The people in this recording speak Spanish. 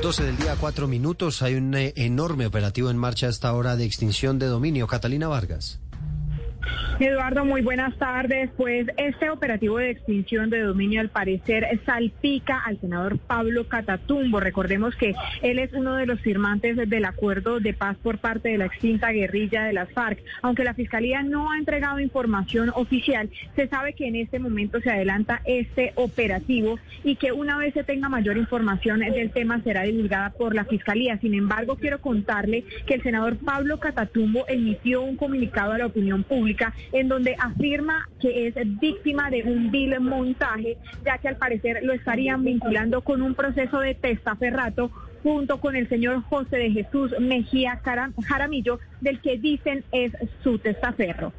12 del día, cuatro minutos. Hay un eh, enorme operativo en marcha a esta hora de extinción de dominio. Catalina Vargas. Eduardo, muy buenas tardes. Pues este operativo de extinción de dominio al parecer salpica al senador Pablo Catatumbo. Recordemos que él es uno de los firmantes del acuerdo de paz por parte de la extinta guerrilla de las FARC. Aunque la Fiscalía no ha entregado información oficial, se sabe que en este momento se adelanta este operativo y que una vez se tenga mayor información del tema será divulgada por la Fiscalía. Sin embargo, quiero contarle que el senador Pablo Catatumbo emitió un comunicado a la opinión pública en donde afirma que es víctima de un vil montaje, ya que al parecer lo estarían vinculando con un proceso de testaferrato junto con el señor José de Jesús Mejía Jaramillo, del que dicen es su testaferro.